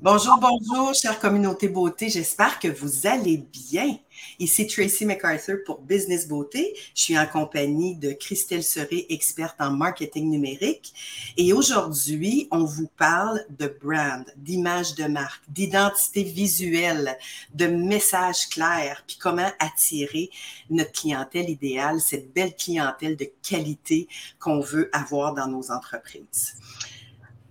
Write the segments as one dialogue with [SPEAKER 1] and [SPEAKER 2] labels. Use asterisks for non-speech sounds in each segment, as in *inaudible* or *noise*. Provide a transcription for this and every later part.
[SPEAKER 1] Bonjour, bonjour, chère communauté beauté. J'espère que vous allez bien. Ici Tracy MacArthur pour Business Beauté. Je suis en compagnie de Christelle Seré, experte en marketing numérique. Et aujourd'hui, on vous parle de brand, d'image de marque, d'identité visuelle, de messages clairs, puis comment attirer notre clientèle idéale, cette belle clientèle de qualité qu'on veut avoir dans nos entreprises.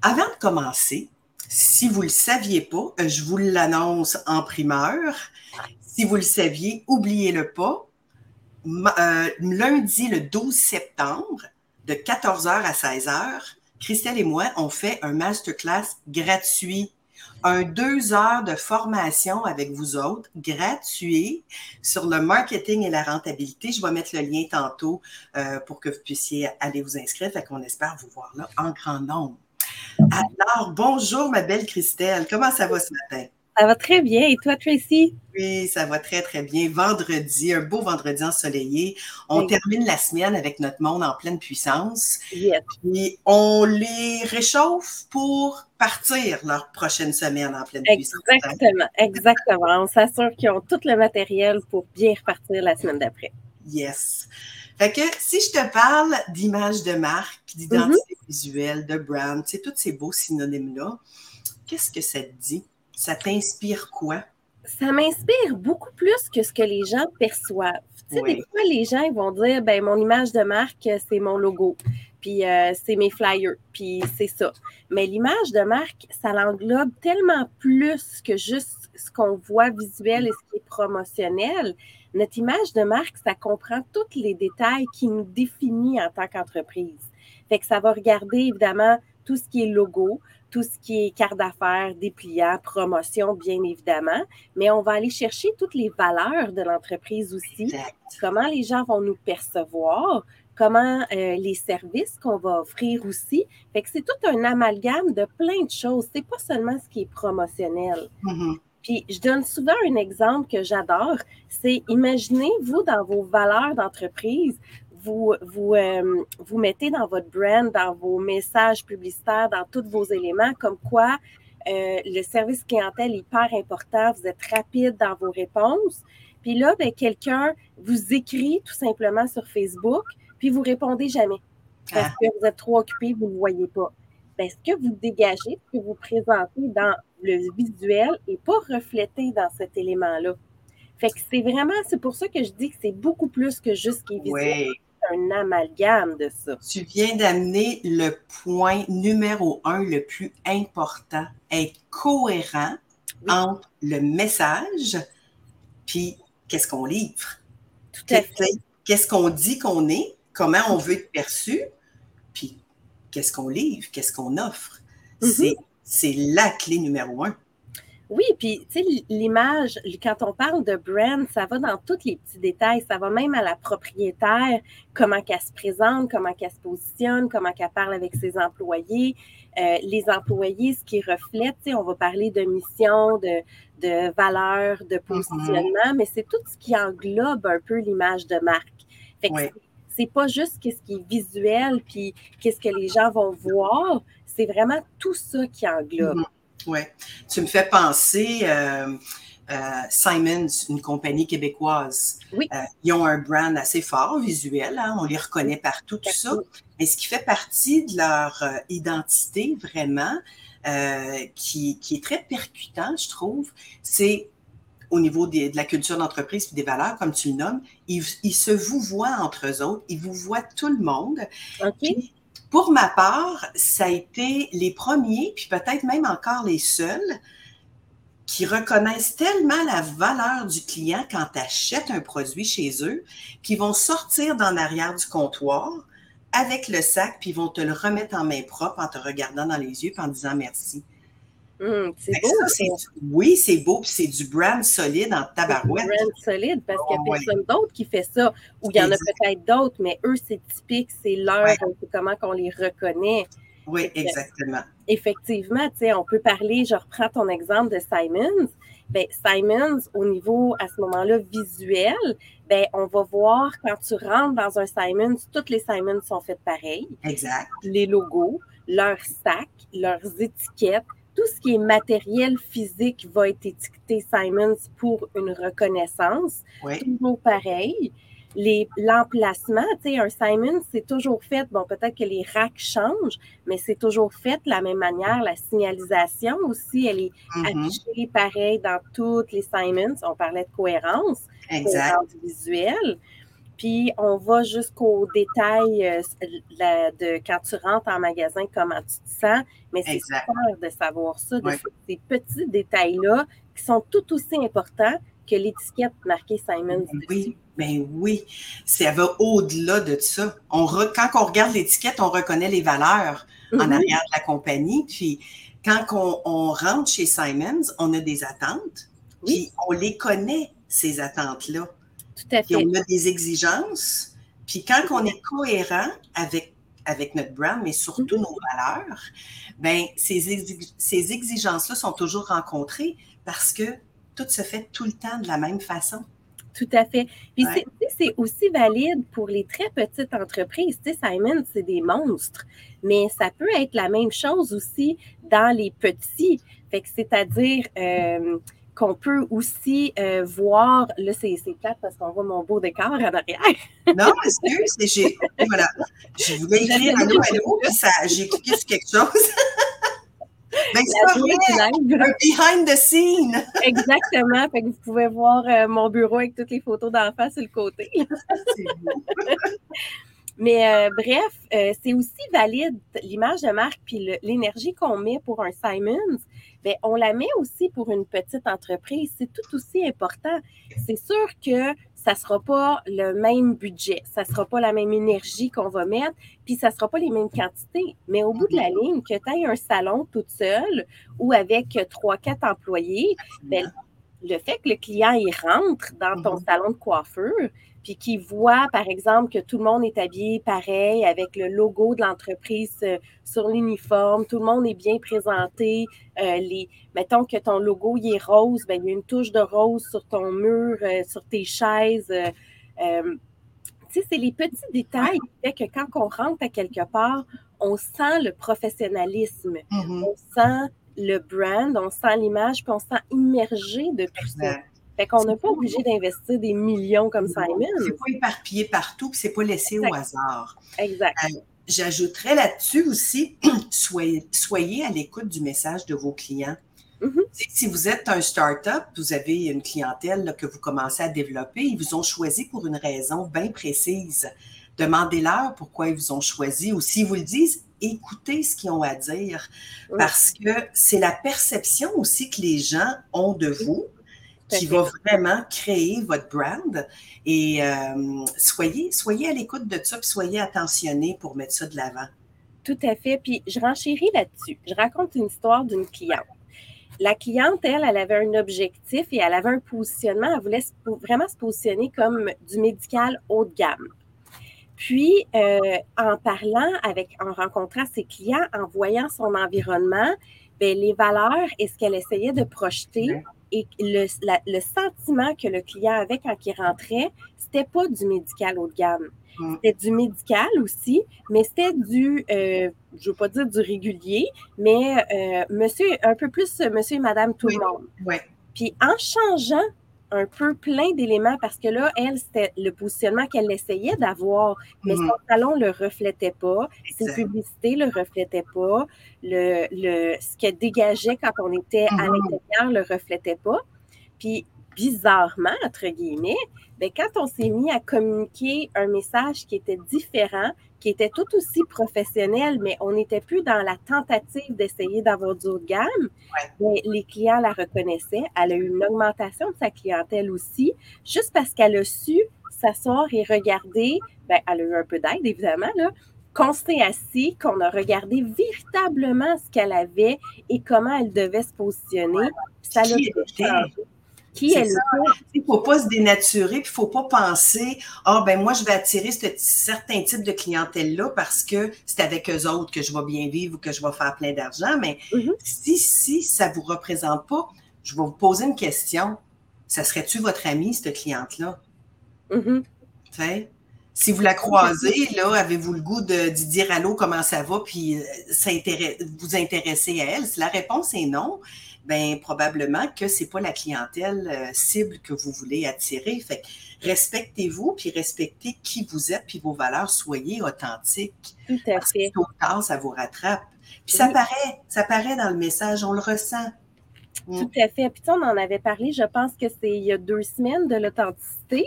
[SPEAKER 1] Avant de commencer, si vous ne le saviez pas, euh, je vous l'annonce en primeur. Si vous le saviez, oubliez-le pas. Euh, lundi, le 12 septembre, de 14h à 16h, Christelle et moi, on fait un masterclass gratuit. Un deux heures de formation avec vous autres, gratuit, sur le marketing et la rentabilité. Je vais mettre le lien tantôt euh, pour que vous puissiez aller vous inscrire. Fait qu'on espère vous voir là en grand nombre. Alors, bonjour ma belle Christelle, comment ça va ce matin?
[SPEAKER 2] Ça va très bien. Et toi, Tracy?
[SPEAKER 1] Oui, ça va très, très bien. Vendredi, un beau vendredi ensoleillé. On termine la semaine avec notre monde en pleine puissance.
[SPEAKER 2] Yes.
[SPEAKER 1] Puis on les réchauffe pour partir leur prochaine semaine en pleine puissance.
[SPEAKER 2] Exactement, exactement. On s'assure qu'ils ont tout le matériel pour bien repartir la semaine d'après.
[SPEAKER 1] Yes. Fait que si je te parle d'image de marque, d'identité mm-hmm. visuelle, de brand, tu sais, tous ces beaux synonymes-là, qu'est-ce que ça te dit? Ça t'inspire quoi?
[SPEAKER 2] Ça m'inspire beaucoup plus que ce que les gens perçoivent. Tu sais, des fois, les gens ils vont dire, ben mon image de marque, c'est mon logo, puis euh, c'est mes flyers, puis c'est ça. Mais l'image de marque, ça l'englobe tellement plus que juste ce qu'on voit visuel et ce qui est promotionnel. Notre image de marque, ça comprend tous les détails qui nous définissent en tant qu'entreprise. Fait que ça va regarder évidemment tout ce qui est logo, tout ce qui est carte d'affaires, dépliant, promotion, bien évidemment, mais on va aller chercher toutes les valeurs de l'entreprise aussi, comment les gens vont nous percevoir, comment euh, les services qu'on va offrir aussi. Fait que c'est tout un amalgame de plein de choses. C'est pas seulement ce qui est promotionnel.
[SPEAKER 1] Mm-hmm.
[SPEAKER 2] Puis je donne souvent un exemple que j'adore, c'est imaginez, vous, dans vos valeurs d'entreprise, vous, vous, euh, vous mettez dans votre brand, dans vos messages publicitaires, dans tous vos éléments, comme quoi euh, le service clientèle est hyper important, vous êtes rapide dans vos réponses. Puis là, ben, quelqu'un vous écrit tout simplement sur Facebook, puis vous répondez jamais parce ah. que vous êtes trop occupé, vous ne le voyez pas. Ben, ce que vous dégagez, ce que vous présentez dans le visuel n'est pas reflété dans cet élément-là. Fait que c'est vraiment, c'est pour ça que je dis que c'est beaucoup plus que juste qui est visuel. C'est un amalgame de ça.
[SPEAKER 1] Tu viens d'amener le point numéro un le plus important, être cohérent entre le message puis qu'est-ce qu'on livre?
[SPEAKER 2] Tout à fait.
[SPEAKER 1] Qu'est-ce qu'on dit qu'on est, comment on veut être perçu, qu'est-ce qu'on livre, qu'est-ce qu'on offre. Mm-hmm c'est la clé numéro un.
[SPEAKER 2] Oui, puis tu sais, l'image, quand on parle de brand, ça va dans tous les petits détails. Ça va même à la propriétaire, comment qu'elle se présente, comment qu'elle se positionne, comment qu'elle parle avec ses employés. Euh, les employés, ce qui reflète, tu sais, on va parler de mission, de, de valeur, de mm-hmm. positionnement, mais c'est tout ce qui englobe un peu l'image de marque. Fait que c'est pas juste ce qui est visuel, puis qu'est-ce que les gens vont voir, c'est vraiment tout ça qui englobe.
[SPEAKER 1] Mhm. Oui. Tu me fais penser. Euh, euh, Simons, une compagnie québécoise.
[SPEAKER 2] Oui.
[SPEAKER 1] Euh, ils ont un brand assez fort visuel, hein, on les reconnaît partout, tout ça. Mais ce qui fait partie de leur identité vraiment, qui, est très percutant, je trouve, c'est au niveau de la culture d'entreprise et des valeurs, comme tu le nommes, ils, se vous voient entre eux autres, ils vous voient tout le monde. Pour ma part, ça a été les premiers, puis peut-être même encore les seuls, qui reconnaissent tellement la valeur du client quand tu achètes un produit chez eux, qu'ils vont sortir dans l'arrière du comptoir avec le sac, puis ils vont te le remettre en main propre en te regardant dans les yeux, en disant merci.
[SPEAKER 2] Hum, c'est beau.
[SPEAKER 1] oui, c'est beau, puis c'est du brand solide en tabarouette.
[SPEAKER 2] Du brand solide, parce qu'il n'y a personne d'autre qui fait ça. Ou il y en a peut-être d'autres, mais eux, c'est typique, c'est leur, c'est comment qu'on les reconnaît.
[SPEAKER 1] Oui, exactement.
[SPEAKER 2] Effectivement, tu sais, on peut parler, je reprends ton exemple de Simons. Ben, Simons, au niveau, à ce moment-là, visuel, ben, on va voir quand tu rentres dans un Simons, toutes les Simons sont faites pareil.
[SPEAKER 1] Exact.
[SPEAKER 2] Les logos, leurs sacs, leurs étiquettes, tout ce qui est matériel physique va être étiqueté Simons pour une reconnaissance. Toujours pareil l'emplacement, tu sais, un Simon, c'est toujours fait, bon, peut-être que les racks changent, mais c'est toujours fait de la même manière. La signalisation aussi, elle est mm-hmm. affichée pareil dans toutes les Simons. On parlait de cohérence, cohérence visuelle. Puis on va jusqu'au détail euh, de quand tu rentres en magasin, comment tu te sens. Mais c'est super de savoir ça, de ces petits détails-là qui sont tout aussi importants que l'étiquette marquée Simons.
[SPEAKER 1] Oui. Ben oui, ça va au-delà de ça. On quand on regarde l'étiquette, on reconnaît les valeurs en mm-hmm. arrière de la compagnie. Puis quand on, rentre chez Simons, on a des attentes. Puis on les connaît, ces attentes-là.
[SPEAKER 2] Tout à fait. Puis
[SPEAKER 1] on a des exigences. Puis quand on est cohérent avec, avec notre brand, mais surtout nos valeurs, ben ces, ces exigences-là sont toujours rencontrées parce que tout se fait tout le temps de la même façon.
[SPEAKER 2] Tout à fait. Puis c'est aussi valide pour les très petites entreprises. Tu sais, Simon, c'est des monstres, mais ça peut être la même chose aussi dans les petits. Fait que c'est-à-dire euh, qu'on peut aussi euh, voir, là, c'est plate parce qu'on voit mon beau décor en arrière.
[SPEAKER 1] non, excuse, j'ai, *laughs* voilà, je voulais écrire allô, allô, puis j'ai cliqué sur quelque chose. *laughs* Ben, un behind the scene. *laughs*
[SPEAKER 2] Exactement. Fait que vous pouvez voir euh, mon bureau avec toutes les photos d'enfants sur le côté. Mais euh, bref, euh, c'est aussi valide l'image de marque puis l'énergie qu'on met pour un Simons. Bien, on la met aussi pour une petite entreprise. C'est tout aussi important. C'est sûr que ça ne sera pas le même budget, ça ne sera pas la même énergie qu'on va mettre, puis ça ne sera pas les mêmes quantités. Mais au bout de la ligne, que tu aies un salon toute seule ou avec trois, quatre employés, ben, le fait que le client il rentre dans ton mm-hmm. salon de coiffure, puis qui voit, par exemple, que tout le monde est habillé pareil, avec le logo de l'entreprise euh, sur l'uniforme, tout le monde est bien présenté. Euh, les, mettons que ton logo il est rose, ben, il y a une touche de rose sur ton mur, euh, sur tes chaises. tu sais, c'est les petits détails qui font que quand on rentre à quelque part, on sent le professionnalisme, mm-hmm. on sent le brand, on sent l'image, puis on se sent immergé de tout ça. Fait qu'on n'est pas obligé d'investir des millions comme Simon.
[SPEAKER 1] C'est pas éparpillé partout, puis c'est pas laissé au hasard.
[SPEAKER 2] Exact.
[SPEAKER 1] Euh, j'ajouterais là-dessus aussi, *clears throat* soyez, soyez à l'écoute du message de vos clients. Mm-hmm. Si vous êtes un start-up, vous avez une clientèle que vous commencez à développer, ils vous ont choisi pour une raison bien précise. Demandez-leur pourquoi ils vous ont choisi ou s'ils vous le disent, écoutez ce qu'ils ont à dire parce que c'est la perception aussi que les gens ont de vous qui va vraiment créer votre brand. Et euh, soyez, soyez à l'écoute de ça, puis soyez attentionnés pour mettre ça de l'avant.
[SPEAKER 2] Tout à fait. Puis je renchéris là-dessus. Je raconte une histoire d'une cliente. La cliente, elle, elle avait un objectif et elle avait un positionnement. Elle voulait vraiment se positionner comme du médical haut de gamme. Puis, euh, en parlant avec, en rencontrant ses clients, en voyant son environnement, bien, les valeurs et ce qu'elle essayait de projeter, et le, le, sentiment que le client avait quand il rentrait, c'était pas du médical haut de gamme. Mm. C'était du médical aussi, mais c'était du, euh, je veux pas dire du régulier, mais euh, monsieur, un peu plus monsieur et madame tout le monde.
[SPEAKER 1] Ouais.
[SPEAKER 2] Puis en changeant un peu plein d'éléments parce que là, elle, c'était le positionnement qu'elle essayait d'avoir, mais son mm-hmm. salon ne le reflétait pas, ses publicités ne le reflétaient pas, le, le, ce qu'elle dégageait quand on était à mm-hmm. l'intérieur ne le reflétait pas. Puis, bizarrement, entre guillemets, bien, quand on s'est mis à communiquer un message qui était différent, qui était tout aussi professionnel, mais on n'était plus dans la tentative d'essayer d'avoir du haut de gamme. Mais les clients la reconnaissaient. Elle a eu une augmentation de sa clientèle aussi, juste parce qu'elle a su s'asseoir et regarder. Bien, elle a eu un peu d'aide, évidemment, là, qu'on s'est assis, qu'on a regardé véritablement ce qu'elle avait et comment elle devait se positionner. Ça l'a
[SPEAKER 1] il ne faut pas se dénaturer, puis il ne faut pas penser Ah, ben moi, je vais attirer ce certain type de clientèle-là parce que c'est avec eux autres que je vais bien vivre ou que je vais faire plein d'argent. Mais mm-hmm. si, si ça ne vous représente pas, je vais vous poser une question. Ça serait-tu votre ami, cette cliente-là?
[SPEAKER 2] Mm
[SPEAKER 1] Si vous la croisez, là, avez-vous le goût de, dire allô, comment ça va, puis euh, vous intéresser à elle? Si la réponse est non, ben probablement que c'est pas la clientèle euh, cible que vous voulez attirer. Fait respectez-vous, puis respectez qui vous êtes, puis vos valeurs, soyez authentiques.
[SPEAKER 2] Tout à fait.
[SPEAKER 1] Tôt ça vous rattrape. Puis ça paraît, ça paraît dans le message, on le ressent.
[SPEAKER 2] Mm. Tout à fait. Puis on en avait parlé, je pense que c'est il y a deux semaines de l'authenticité.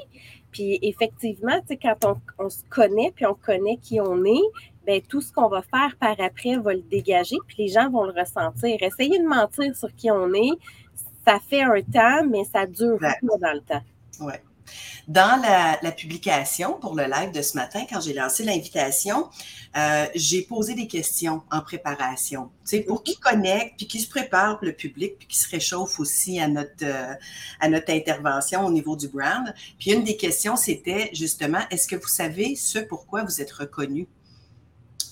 [SPEAKER 2] Puis effectivement, quand on, se connaît, puis on connaît qui on est, bien, tout ce qu'on va faire par après va le dégager, puis les gens vont le ressentir. Essayer de mentir sur qui on est, ça fait un temps, mais ça dure pas dans le temps.
[SPEAKER 1] Oui. Dans la, publication pour le live de ce matin, quand j'ai lancé l'invitation, euh, j'ai posé des questions en préparation, tu sais, pour qui connecte, puis qui se prépare le public, puis qui se réchauffe aussi à notre, euh, à notre intervention au niveau du brand. Puis une des questions, c'était justement, est-ce que vous savez ce pourquoi vous êtes reconnu?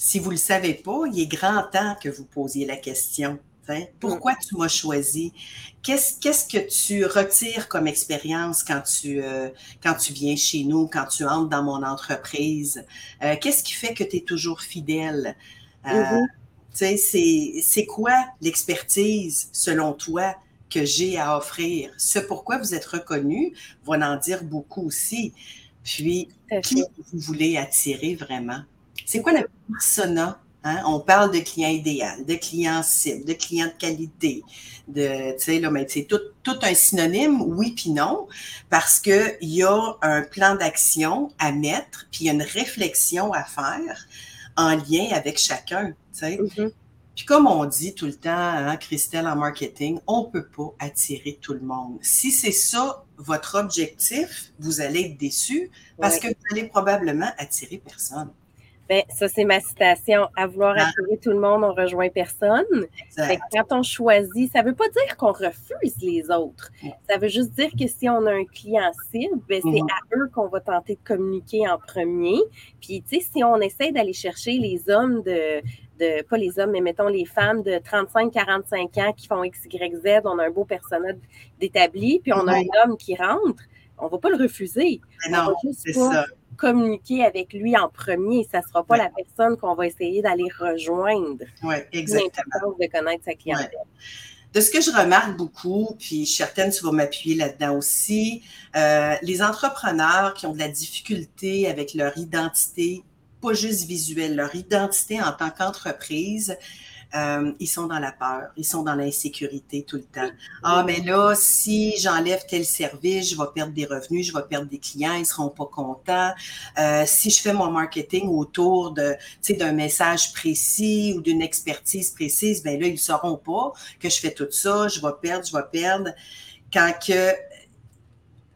[SPEAKER 1] Si vous ne le savez pas, il est grand temps que vous posiez la question. Pourquoi tu m'as choisi? Qu'est-ce que tu retires comme expérience quand tu, euh, quand tu viens chez nous, quand tu entres dans mon entreprise? Euh, qu'est-ce qui fait que tu es toujours fidèle? Euh, mm-hmm. C'est quoi l'expertise, selon toi, que j'ai à offrir? Ce pourquoi vous êtes reconnu va en dire beaucoup aussi. Puis, qui vous voulez attirer vraiment? C'est quoi la persona Hein? On parle de client idéal, de client cible, de client de qualité, de, tu sais, là, mais c'est tout, tout un synonyme, oui puis non, parce qu'il y a un plan d'action à mettre, puis il y a une réflexion à faire en lien avec chacun, tu sais. Mm-hmm. Puis comme on dit tout le temps, hein, Christelle, en marketing, on ne peut pas attirer tout le monde. Si c'est ça votre objectif, vous allez être déçu parce que vous allez probablement attirer personne.
[SPEAKER 2] Ben, ça, c'est ma citation. À vouloir ah. attirer tout le monde, on rejoint personne. quand on choisit, ça ne veut pas dire qu'on refuse les autres. Ça veut juste dire que si on a un client cible, ben, c'est mm-hmm. à eux qu'on va tenter de communiquer en premier. Puis, tu sais, si on essaie d'aller chercher les hommes de, de, pas les hommes, mais mettons les femmes de 35-45 ans qui font X, Y, Z, on a un beau personnage d'établi, puis on a un homme qui rentre, on ne va pas le refuser.
[SPEAKER 1] non, c'est ça
[SPEAKER 2] communiquer avec lui en premier. Ça ne sera pas la personne qu'on va essayer d'aller rejoindre.
[SPEAKER 1] Oui, exactement.
[SPEAKER 2] de connaître sa clientèle.
[SPEAKER 1] De ce que je remarque beaucoup, puis certaines, tu vas m'appuyer là-dedans aussi, euh, les entrepreneurs qui ont de la difficulté avec leur identité, pas juste visuelle, leur identité en tant qu'entreprise, euh, ils sont dans la peur, ils sont dans l'insécurité tout le temps. Ah, mais là, si j'enlève tel service, je vais perdre des revenus, je vais perdre des clients, ils seront pas contents. Euh, si je fais mon marketing autour de, d'un message précis ou d'une expertise précise, ben là, ils sauront pas que je fais tout ça, je vais perdre, je vais perdre. Quand que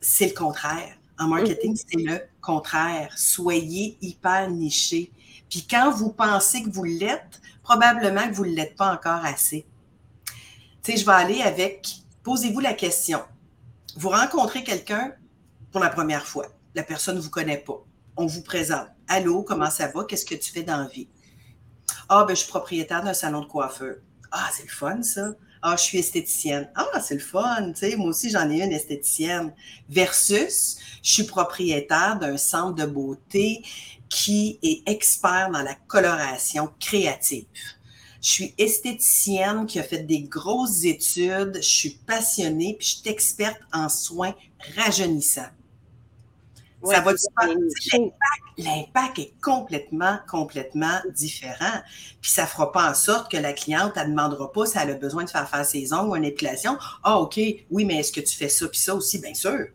[SPEAKER 1] c'est le contraire. En marketing, c'est le contraire. Soyez hyper niché. Puis quand vous pensez que vous l'êtes, probablement que vous ne l'êtes pas encore assez. Tu sais, je vais aller avec, posez-vous la question. Vous rencontrez quelqu'un pour la première fois. La personne ne vous connaît pas. On vous présente. Allô, comment ça va? Qu'est-ce que tu fais dans la vie? Ah, ben, je suis propriétaire d'un salon de coiffeur. Ah, c'est le fun, ça. Ah, je suis esthéticienne. Ah, c'est le fun. Tu sais, moi aussi, j'en ai une esthéticienne. Versus, je suis propriétaire d'un centre de beauté qui est expert dans la coloration créative. Je suis esthéticienne qui a fait des grosses études, je suis passionnée, puis je suis experte en soins rajeunissants. ça va L'impact est complètement, complètement différent. Puis ça fera pas en sorte que la cliente, elle ne demandera pas si elle a besoin de faire faire ses ongles ou une épilation. Ah, OK, oui, mais est-ce que tu fais ça puis ça aussi? Bien sûr.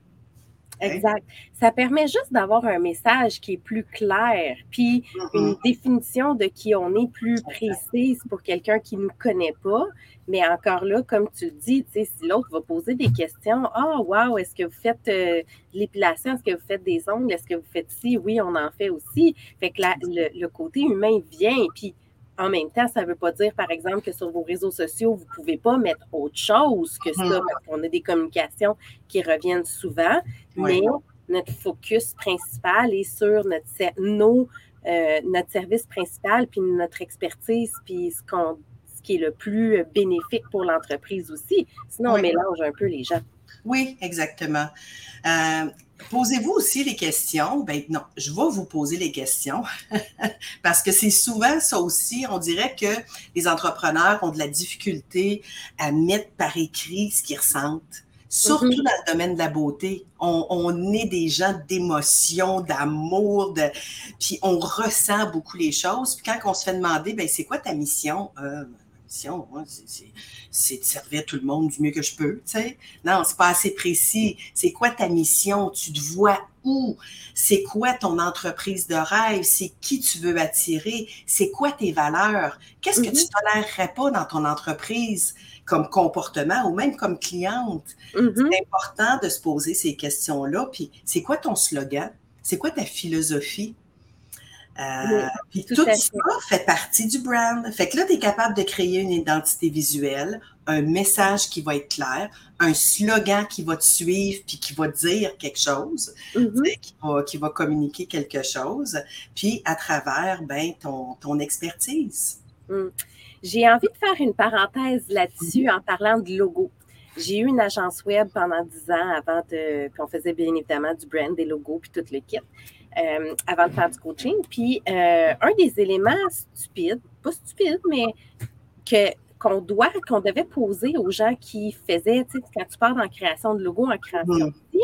[SPEAKER 2] Exact. Ça permet juste d'avoir un message qui est plus clair, puis une mm-hmm. définition de qui on est plus précise pour quelqu'un qui ne nous connaît pas. Mais encore là, comme tu le dis, si l'autre va poser des questions, ah, oh, wow, est-ce que vous faites euh, l'épilation? Est-ce que vous faites des ongles? Est-ce que vous faites ci? Oui, on en fait aussi. Fait que le, le côté humain vient, puis en même temps, ça ne veut pas dire, par exemple, que sur vos réseaux sociaux, vous ne pouvez pas mettre autre chose que ça, mm-hmm. parce qu'on a des communications qui reviennent souvent, mais notre focus principal est sur notre, nos, euh, notre service principal, puis notre expertise, puis ce, qui est le plus bénéfique pour l'entreprise aussi. Sinon, on mélange un peu les gens.
[SPEAKER 1] Oui, exactement. Euh, posez-vous aussi les questions. Ben non, je vais vous poser les questions *laughs* parce que c'est souvent ça aussi. On dirait que les entrepreneurs ont de la difficulté à mettre par écrit ce qu'ils ressentent. Surtout mm-hmm. dans le domaine de la beauté. On, est des gens d'émotion, d'amour, de... puis on ressent beaucoup les choses. Puis quand on se fait demander, ben c'est quoi ta mission? Euh, mission, c'est de servir tout le monde du mieux que je peux. Tu sais. Non, c'est pas assez précis. C'est quoi ta mission? Tu te vois où? C'est quoi ton entreprise de rêve? C'est qui tu veux attirer? C'est quoi tes valeurs? Qu'est-ce que tu mm-hmm. tolérerais pas dans ton entreprise comme comportement ou même comme cliente? Mm-hmm. C'est important de se poser ces questions-là. Puis, c'est quoi ton slogan? C'est quoi ta philosophie? Euh, puis tout, ça fait partie du brand. Fait que là, tu es capable de créer une identité visuelle, un message qui va être clair, un slogan qui va te suivre puis qui va dire quelque chose, mm-hmm. qui, va, communiquer quelque chose, puis à travers ben, ton, ton expertise.
[SPEAKER 2] Mm. J'ai envie de faire une parenthèse là-dessus mm-hmm. en parlant de logo. J'ai eu une agence web pendant dix ans avant qu'on faisait bien évidemment du brand, des logos puis tout le kit. Euh, avant de faire du coaching. Puis, euh, un des éléments stupides, pas stupides, mais que, qu'on doit, qu'on devait poser aux gens qui faisaient, tu sais, quand tu parles en création de logo, en création mm. aussi,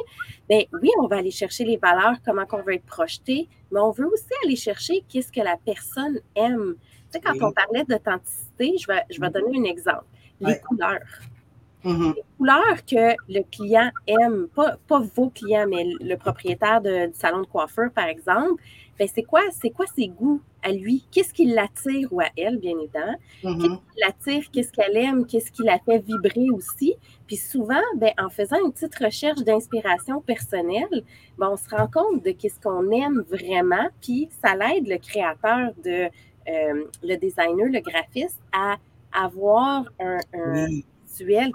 [SPEAKER 2] bien oui, on va aller chercher les valeurs, comment on veut être projeté, mais on veut aussi aller chercher qu'est-ce que la personne aime. Tu sais, quand on parlait d'authenticité, je vais, je vais mm. donner un exemple. Les couleurs. Mm-hmm. Les couleurs que le client aime, pas, pas vos clients, mais le propriétaire de, du salon de coiffeur, par exemple, ben c'est quoi, c'est quoi ses goûts à lui? Qu'est-ce qui l'attire ou à elle, bien évidemment? Mm-hmm. Qu'est-ce qui l'attire? Qu'est-ce qu'elle aime? Qu'est-ce qui la fait vibrer aussi? Puis souvent, ben, en faisant une petite recherche d'inspiration personnelle, ben, on se rend compte de qu'est-ce qu'on aime vraiment, puis ça l'aide le créateur de euh, le designer, le graphiste à avoir un,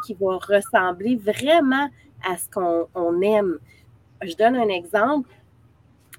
[SPEAKER 2] qui va ressembler vraiment à ce qu'on aime. Je donne un exemple.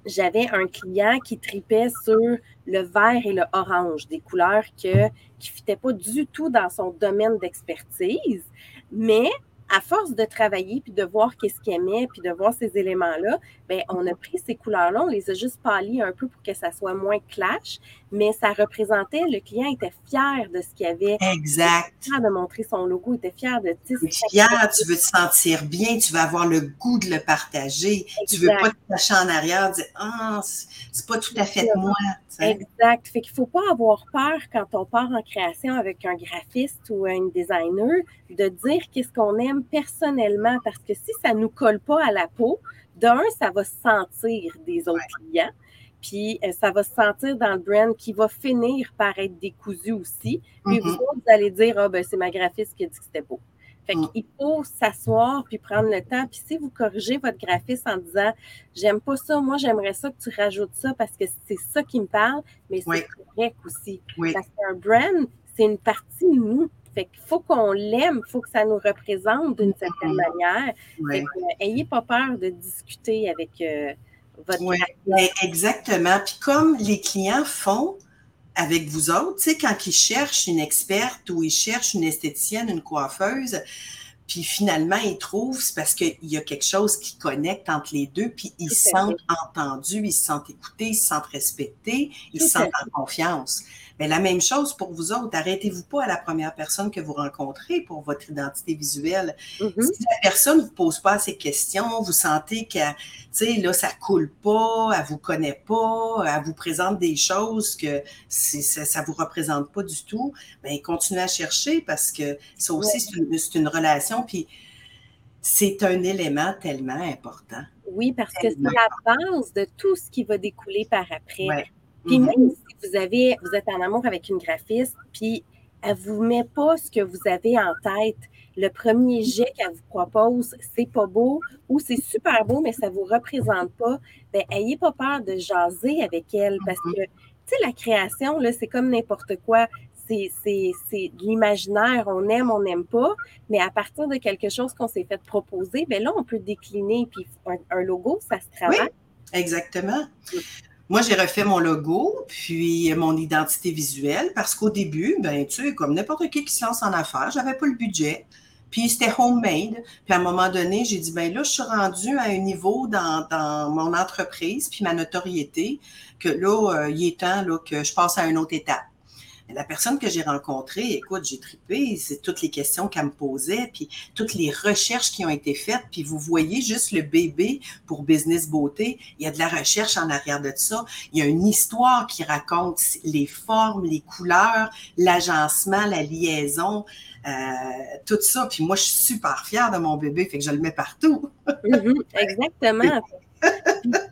[SPEAKER 2] J'avais un client qui tripait sur le vert et le orange, des couleurs que, qui ne fitaient pas du tout dans son domaine d'expertise, mais à force de travailler puis de voir qu'est-ce qu'il aimait puis de voir ces éléments-là, ben on a pris ces couleurs-là, on les a juste pâlis un peu pour que ça soit moins clash, mais ça représentait, le client était fier de ce qu'il avait.
[SPEAKER 1] Exact.
[SPEAKER 2] Il était fier de montrer son logo, il était fier de.
[SPEAKER 1] Tu es fier, tu veux te sentir bien, tu veux avoir le goût de le partager. Tu Tu veux pas te cacher en arrière, dire ah, c'est pas tout à fait moi.
[SPEAKER 2] Exact. Fait qu'il faut pas avoir peur quand on part en création avec un graphiste ou un designer de dire qu'est-ce qu'on aime personnellement parce que si ça nous colle pas à la peau, d'un, ça va se sentir des autres clients. Puis euh, ça va se sentir dans le brand qui va finir par être décousu aussi. Puis vous, mm-hmm. vous allez dire, ah, ben, c'est ma graphiste qui a dit que c'était beau. Fait mm. qu'il faut s'asseoir puis prendre le temps. Puis si vous corrigez votre graphiste en disant, j'aime pas ça, moi, j'aimerais ça que tu rajoutes ça parce que c'est ça qui me parle, mais c'est correct aussi. Parce qu'un brand, c'est une partie de nous. Fait qu'il faut qu'on l'aime, il faut que ça nous représente d'une certaine manière. Fait que, euh, ayez pas peur de discuter avec euh, votre
[SPEAKER 1] oui, Exactement. Puis comme les clients font avec vous autres, tu sais, quand ils cherchent une experte ou ils cherchent une esthéticienne, une coiffeuse, puis finalement, ils trouvent, c'est parce qu'il y a quelque chose qui connecte entre les deux, puis ils se sentent entendus, ils se sentent écoutés, ils se sentent respectés, ils se sentent en confiance. Mais la même chose pour vous autres. Arrêtez-vous pas à la première personne que vous rencontrez pour votre identité visuelle. Mm-hmm. Si la personne ne vous pose pas ces questions, vous sentez que, là, ça coule pas, elle vous connaît pas, elle vous présente des choses que ça, ça vous représente pas du tout, bien, continuez à chercher parce que ça aussi, c'est une, relation. Puis, c'est un élément tellement important.
[SPEAKER 2] Oui, parce que c'est la base de tout ce qui va découler par après. Puis même mm-hmm. si vous avez, vous êtes en amour avec une graphiste, puis elle vous met pas ce que vous avez en tête, le premier jet qu'elle vous propose, c'est pas beau ou c'est super beau, mais ça vous représente pas, ben ayez pas peur de jaser avec elle parce que, tu sais, la création, là, c'est comme n'importe quoi. C'est de l'imaginaire, on aime, on n'aime pas, mais à partir de quelque chose qu'on s'est fait proposer, ben là, on peut décliner, puis un, logo, ça se travaille. Oui,
[SPEAKER 1] exactement. Moi, j'ai refait mon logo, puis mon identité visuelle, parce qu'au début, ben, tu sais, comme n'importe qui qui se lance en affaires, j'avais pas le budget. Puis c'était homemade. Puis à un moment donné, j'ai dit, ben là, je suis rendue à un niveau dans, dans mon entreprise, puis ma notoriété, que là, euh, il est temps là, que je passe à une autre étape. La personne que j'ai rencontrée, écoute, j'ai trippé, c'est toutes les questions qu'elle me posait, puis toutes les recherches qui ont été faites, puis vous voyez juste le bébé pour Business Beauté, il y a de la recherche en arrière de ça, il y a une histoire qui raconte les formes, les couleurs, l'agencement, la liaison, euh, tout ça. Puis moi, je suis super fière de mon bébé, fait que je le mets partout. *laughs*
[SPEAKER 2] Mm-hmm, exactement.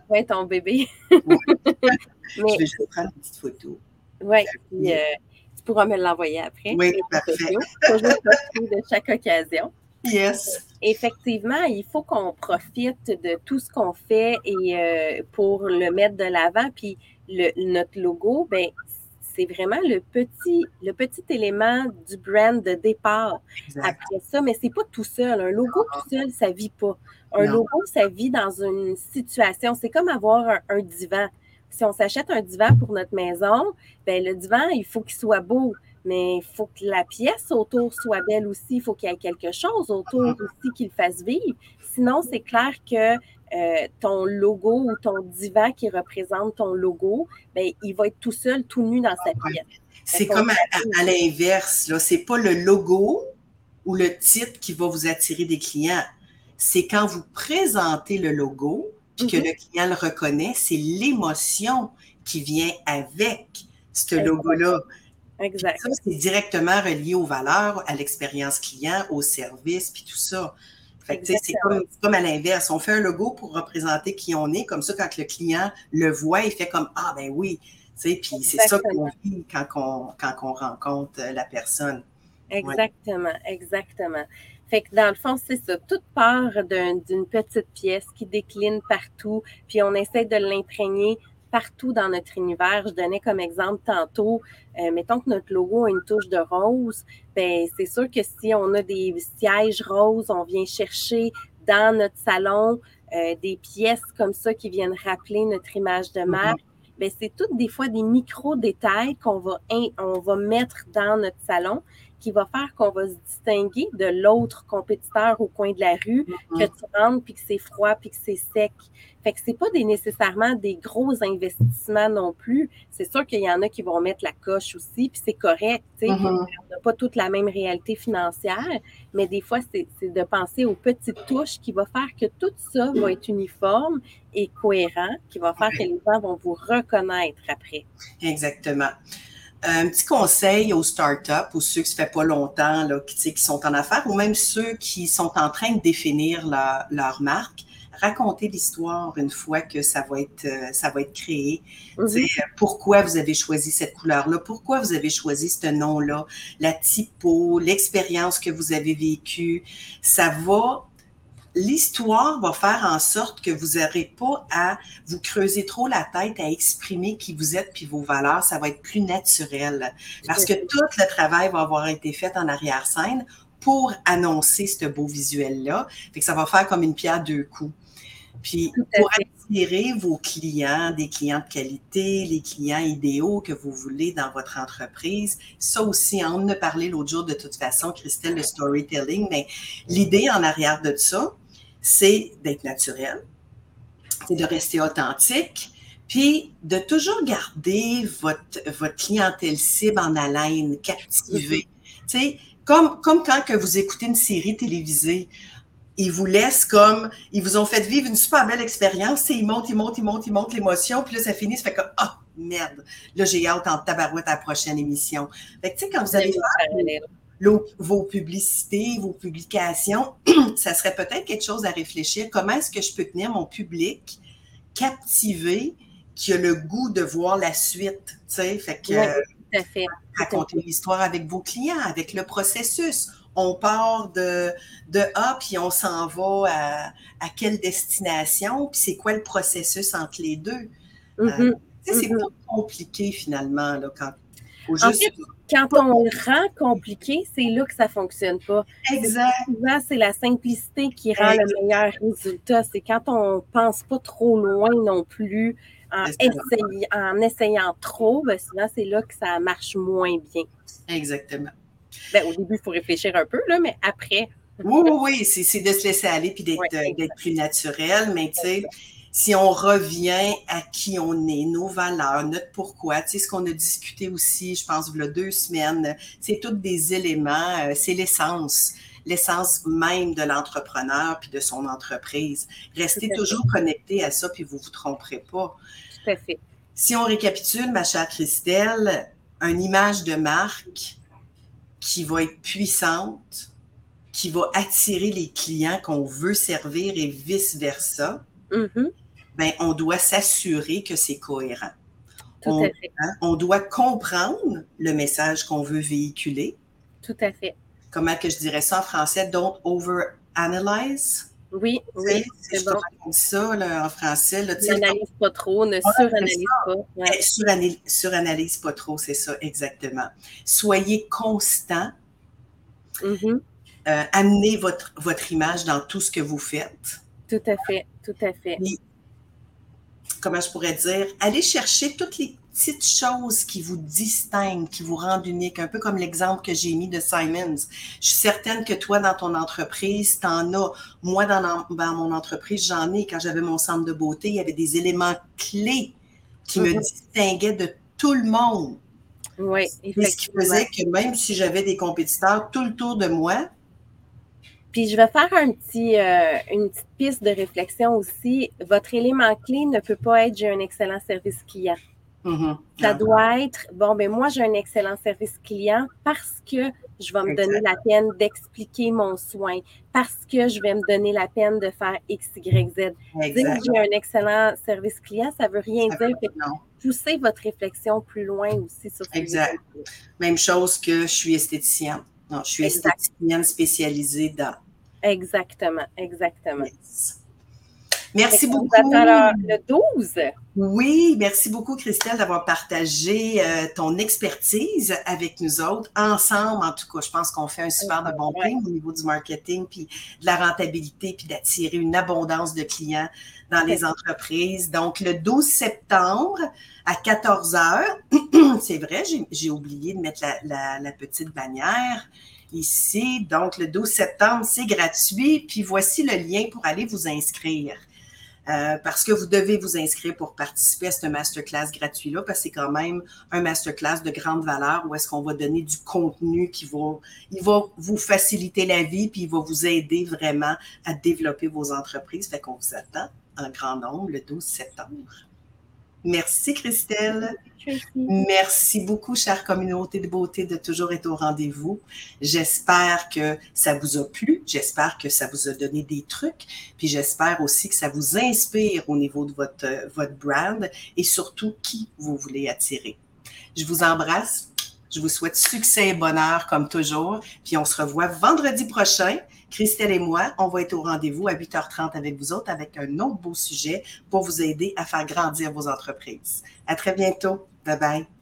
[SPEAKER 2] ouais, ton bébé. *laughs*
[SPEAKER 1] Je vais juste prendre une petite photo.
[SPEAKER 2] Oui, puis euh, pourras me l'envoyer après.
[SPEAKER 1] Oui, parfait.
[SPEAKER 2] Toujours de chaque occasion.
[SPEAKER 1] Yes.
[SPEAKER 2] Effectivement, il faut qu'on profite de tout ce qu'on fait et euh, pour le mettre de l'avant. Puis le, notre logo, ben, c'est vraiment le petit, le petit élément du brand de départ. Après ça, mais c'est pas tout seul. Un logo tout seul, ça vit pas. Un logo, ça vit dans une situation. C'est comme avoir un divan si on s'achète un divan pour notre maison, ben le divan, il faut qu'il soit beau, mais il faut que la pièce autour soit belle aussi. Il faut qu'il y ait quelque chose autour aussi qui le fasse vivre. Sinon, c'est clair que euh, ton logo ou ton divan qui représente ton logo, ben, il va être tout seul, tout nu dans sa pièce.
[SPEAKER 1] C'est comme à, l'inverse. Ce n'est pas le logo ou le titre qui va vous attirer des clients. C'est quand vous présentez le logo, puis que mm-hmm. le client le reconnaît, c'est l'émotion qui vient avec ce logo-là.
[SPEAKER 2] Exact.
[SPEAKER 1] Ça, c'est directement relié aux valeurs, à l'expérience client, au service, puis tout ça. c'est comme, à l'inverse. On fait un logo pour représenter qui on est. Comme ça, quand le client le voit, il fait comme Ah, ben oui. Puis c'est ça qu'on vit quand on, quand on rencontre la personne.
[SPEAKER 2] Exactement, exactement. Fait que dans le fond, c'est ça. Toute part d'une petite pièce qui décline partout, puis on essaie de l'imprégner partout dans notre univers. Je donnais comme exemple tantôt, euh, mettons que notre logo a une touche de rose, ben c'est sûr que si on a des sièges roses, on vient chercher dans notre salon euh, des pièces comme ça qui viennent rappeler notre image de marque. Ben, c'est toutes des fois des micro-détails qu'on va, on va mettre dans notre salon qui va faire qu'on va se distinguer de l'autre compétiteur au coin de la rue, que mm-hmm. tu rentres, puis que c'est froid, puis que c'est sec. Fait que c'est pas des, nécessairement des gros investissements non plus. C'est sûr qu'il y en a qui vont mettre la coche aussi, puis c'est correct. tu sais. Mm-hmm. On n'a pas toute la même réalité financière, mais des fois, c'est de penser aux petites touches qui va faire que tout ça va être uniforme et cohérent, qui va faire que les gens vont vous reconnaître après.
[SPEAKER 1] Exactement. Un petit conseil aux startups, ou ceux qui ne fait pas longtemps, là, qui, qui sont en affaires, ou même ceux qui sont en train de définir leur marque, racontez l'histoire une fois que ça va être, euh, ça va être créé. Mhm. Pourquoi vous avez choisi cette couleur-là? Pourquoi vous avez choisi ce nom-là? La typo, l'expérience que vous avez vécue. Ça va l'histoire va faire en sorte que vous n'aurez pas à vous creuser trop la tête à exprimer qui vous êtes puis vos valeurs. Ça va être plus naturel parce que tout le travail va avoir été fait en arrière-scène pour annoncer ce beau visuel-là. Fait que ça va faire comme une pierre deux coups. Puis pour attirer vos clients, des clients de qualité, les clients idéaux que vous voulez dans votre entreprise, ça aussi, on en a parlé l'autre jour de toute façon, Christelle, le storytelling, mais l'idée en arrière de ça, c'est d'être naturel, c'est de rester authentique, puis de toujours garder votre, votre clientèle cible en haleine, captivée. Mm-hmm. Tu sais, comme, comme quand que vous écoutez une série télévisée, ils vous laissent comme, ils vous ont fait vivre une super belle expérience, ils montent, ils montent, ils montent, ils montent l'émotion, puis là, ça finit, ça fait comme, ah, merde, là, j'ai hâte en tabarouette à la prochaine émission. Fait que, tu sais, quand vous allez faire vos publicités, vos publications, *clears throat* ça serait peut-être quelque chose à réfléchir. Comment est-ce que je peux tenir mon public captivé, qui a le goût de voir la suite, tu sais, fait que raconter l'histoire avec vos clients, avec le processus. On part de, de A, puis on s'en va à, à, quelle destination, puis c'est quoi le processus entre les deux? Euh, mm-hmm. c'est mm-hmm. pas compliqué finalement là, quand
[SPEAKER 2] en fait, quand on le rend compliqué, c'est là que ça ne fonctionne pas.
[SPEAKER 1] Exact.
[SPEAKER 2] Souvent, c'est la simplicité qui rend le meilleur résultat. C'est quand on ne pense pas trop loin non plus, en, essayant, trop, ben souvent, c'est là que ça marche moins bien.
[SPEAKER 1] Exactement.
[SPEAKER 2] Ben, au début, il faut réfléchir un peu, là, mais après,
[SPEAKER 1] Oui, oui, oui, c'est de se laisser aller puis d'être plus naturel, mais tu sais, si on revient à qui on est, nos valeurs, notre pourquoi, tu sais, ce qu'on a discuté aussi, je pense, il y a deux semaines, c'est tous des éléments, euh, c'est l'essence l'essence même de l'entrepreneur puis de son entreprise. Restez toujours connecté à ça puis vous ne vous tromperez pas.
[SPEAKER 2] Tout à fait.
[SPEAKER 1] Si on récapitule, ma chère Christelle, une image de marque qui va être puissante, qui va attirer les clients qu'on veut servir et vice-versa, mm-hmm. Ben, on doit s'assurer que c'est cohérent.
[SPEAKER 2] Tout à fait.
[SPEAKER 1] Hein, on doit comprendre le message qu'on veut véhiculer.
[SPEAKER 2] Tout à fait.
[SPEAKER 1] Comment que je dirais ça en français? Don't over-analyze.
[SPEAKER 2] Oui, oui,
[SPEAKER 1] c'est bon. ça là, en français.
[SPEAKER 2] N'analyse pas trop, ne suranalyse pas.
[SPEAKER 1] Ouais. suranalyse pas trop, c'est ça, exactement. Soyez constant. Mm-hmm. Euh, amenez votre, votre image dans tout ce que vous faites.
[SPEAKER 2] Tout à fait, tout à fait.
[SPEAKER 1] Comment je pourrais dire? Allez chercher toutes les petites choses qui vous distinguent, qui vous rendent unique, un peu comme l'exemple que j'ai mis de Simons. Je suis certaine que toi, dans ton entreprise, tu en as. Moi, dans, mon entreprise, j'en ai. Quand j'avais mon centre de beauté, il y avait des éléments clés qui me mhm. distinguaient de tout le monde.
[SPEAKER 2] Oui,
[SPEAKER 1] effectivement. Ce qui faisait que même si j'avais des compétiteurs tout le tour de moi,
[SPEAKER 2] puis je vais faire un petit, euh, une petite piste de réflexion aussi. Votre élément clé ne peut pas être j'ai un excellent service client. Mm-hmm. Ça doit être, bon, ben moi, j'ai un excellent service client parce que je vais me donner la peine d'expliquer mon soin, parce que je vais me donner la peine de faire X, Y, Z. Dire que j'ai un excellent service client, ça ne veut rien dire. poussez votre réflexion plus loin aussi sur
[SPEAKER 1] ce Exact. Même chose que je suis esthéticienne. Non, je suis esthéticienne spécialisée dans.
[SPEAKER 2] Exactement, exactement.
[SPEAKER 1] Merci beaucoup.
[SPEAKER 2] le 12.
[SPEAKER 1] Oui, merci beaucoup, Christelle, d'avoir partagé euh, ton expertise avec nous autres. Ensemble, en tout cas, je pense qu'on fait un super de bon point au niveau du marketing, puis de la rentabilité, puis d'attirer une abondance de clients dans les entreprises. Donc, le 12 septembre à 14 heures, *clears throat* c'est vrai, j'ai oublié de mettre la, la petite bannière ici. Donc, le 12 septembre, c'est gratuit. Puis voici le lien pour aller vous inscrire. Euh, parce que vous devez vous inscrire pour participer à ce masterclass gratuit-là, parce que c'est quand même un masterclass de grande valeur où est-ce qu'on va donner du contenu qui va, il va vous faciliter la vie, puis il va vous aider vraiment à développer vos entreprises. Fait qu'on vous attend en grand nombre le 12 septembre. Merci, Christelle. Merci beaucoup, chère communauté de beauté, de toujours être au rendez-vous. J'espère que ça vous a plu. J'espère que ça vous a donné des trucs. Puis j'espère aussi que ça vous inspire au niveau de votre, votre brand et surtout qui vous voulez attirer. Je vous embrasse. Je vous souhaite succès et bonheur comme toujours. Puis on se revoit vendredi prochain. Christelle et moi, on va être au rendez-vous à 8h30 avec vous autres avec un autre beau sujet pour vous aider à faire grandir vos entreprises. À très bientôt. Bye bye.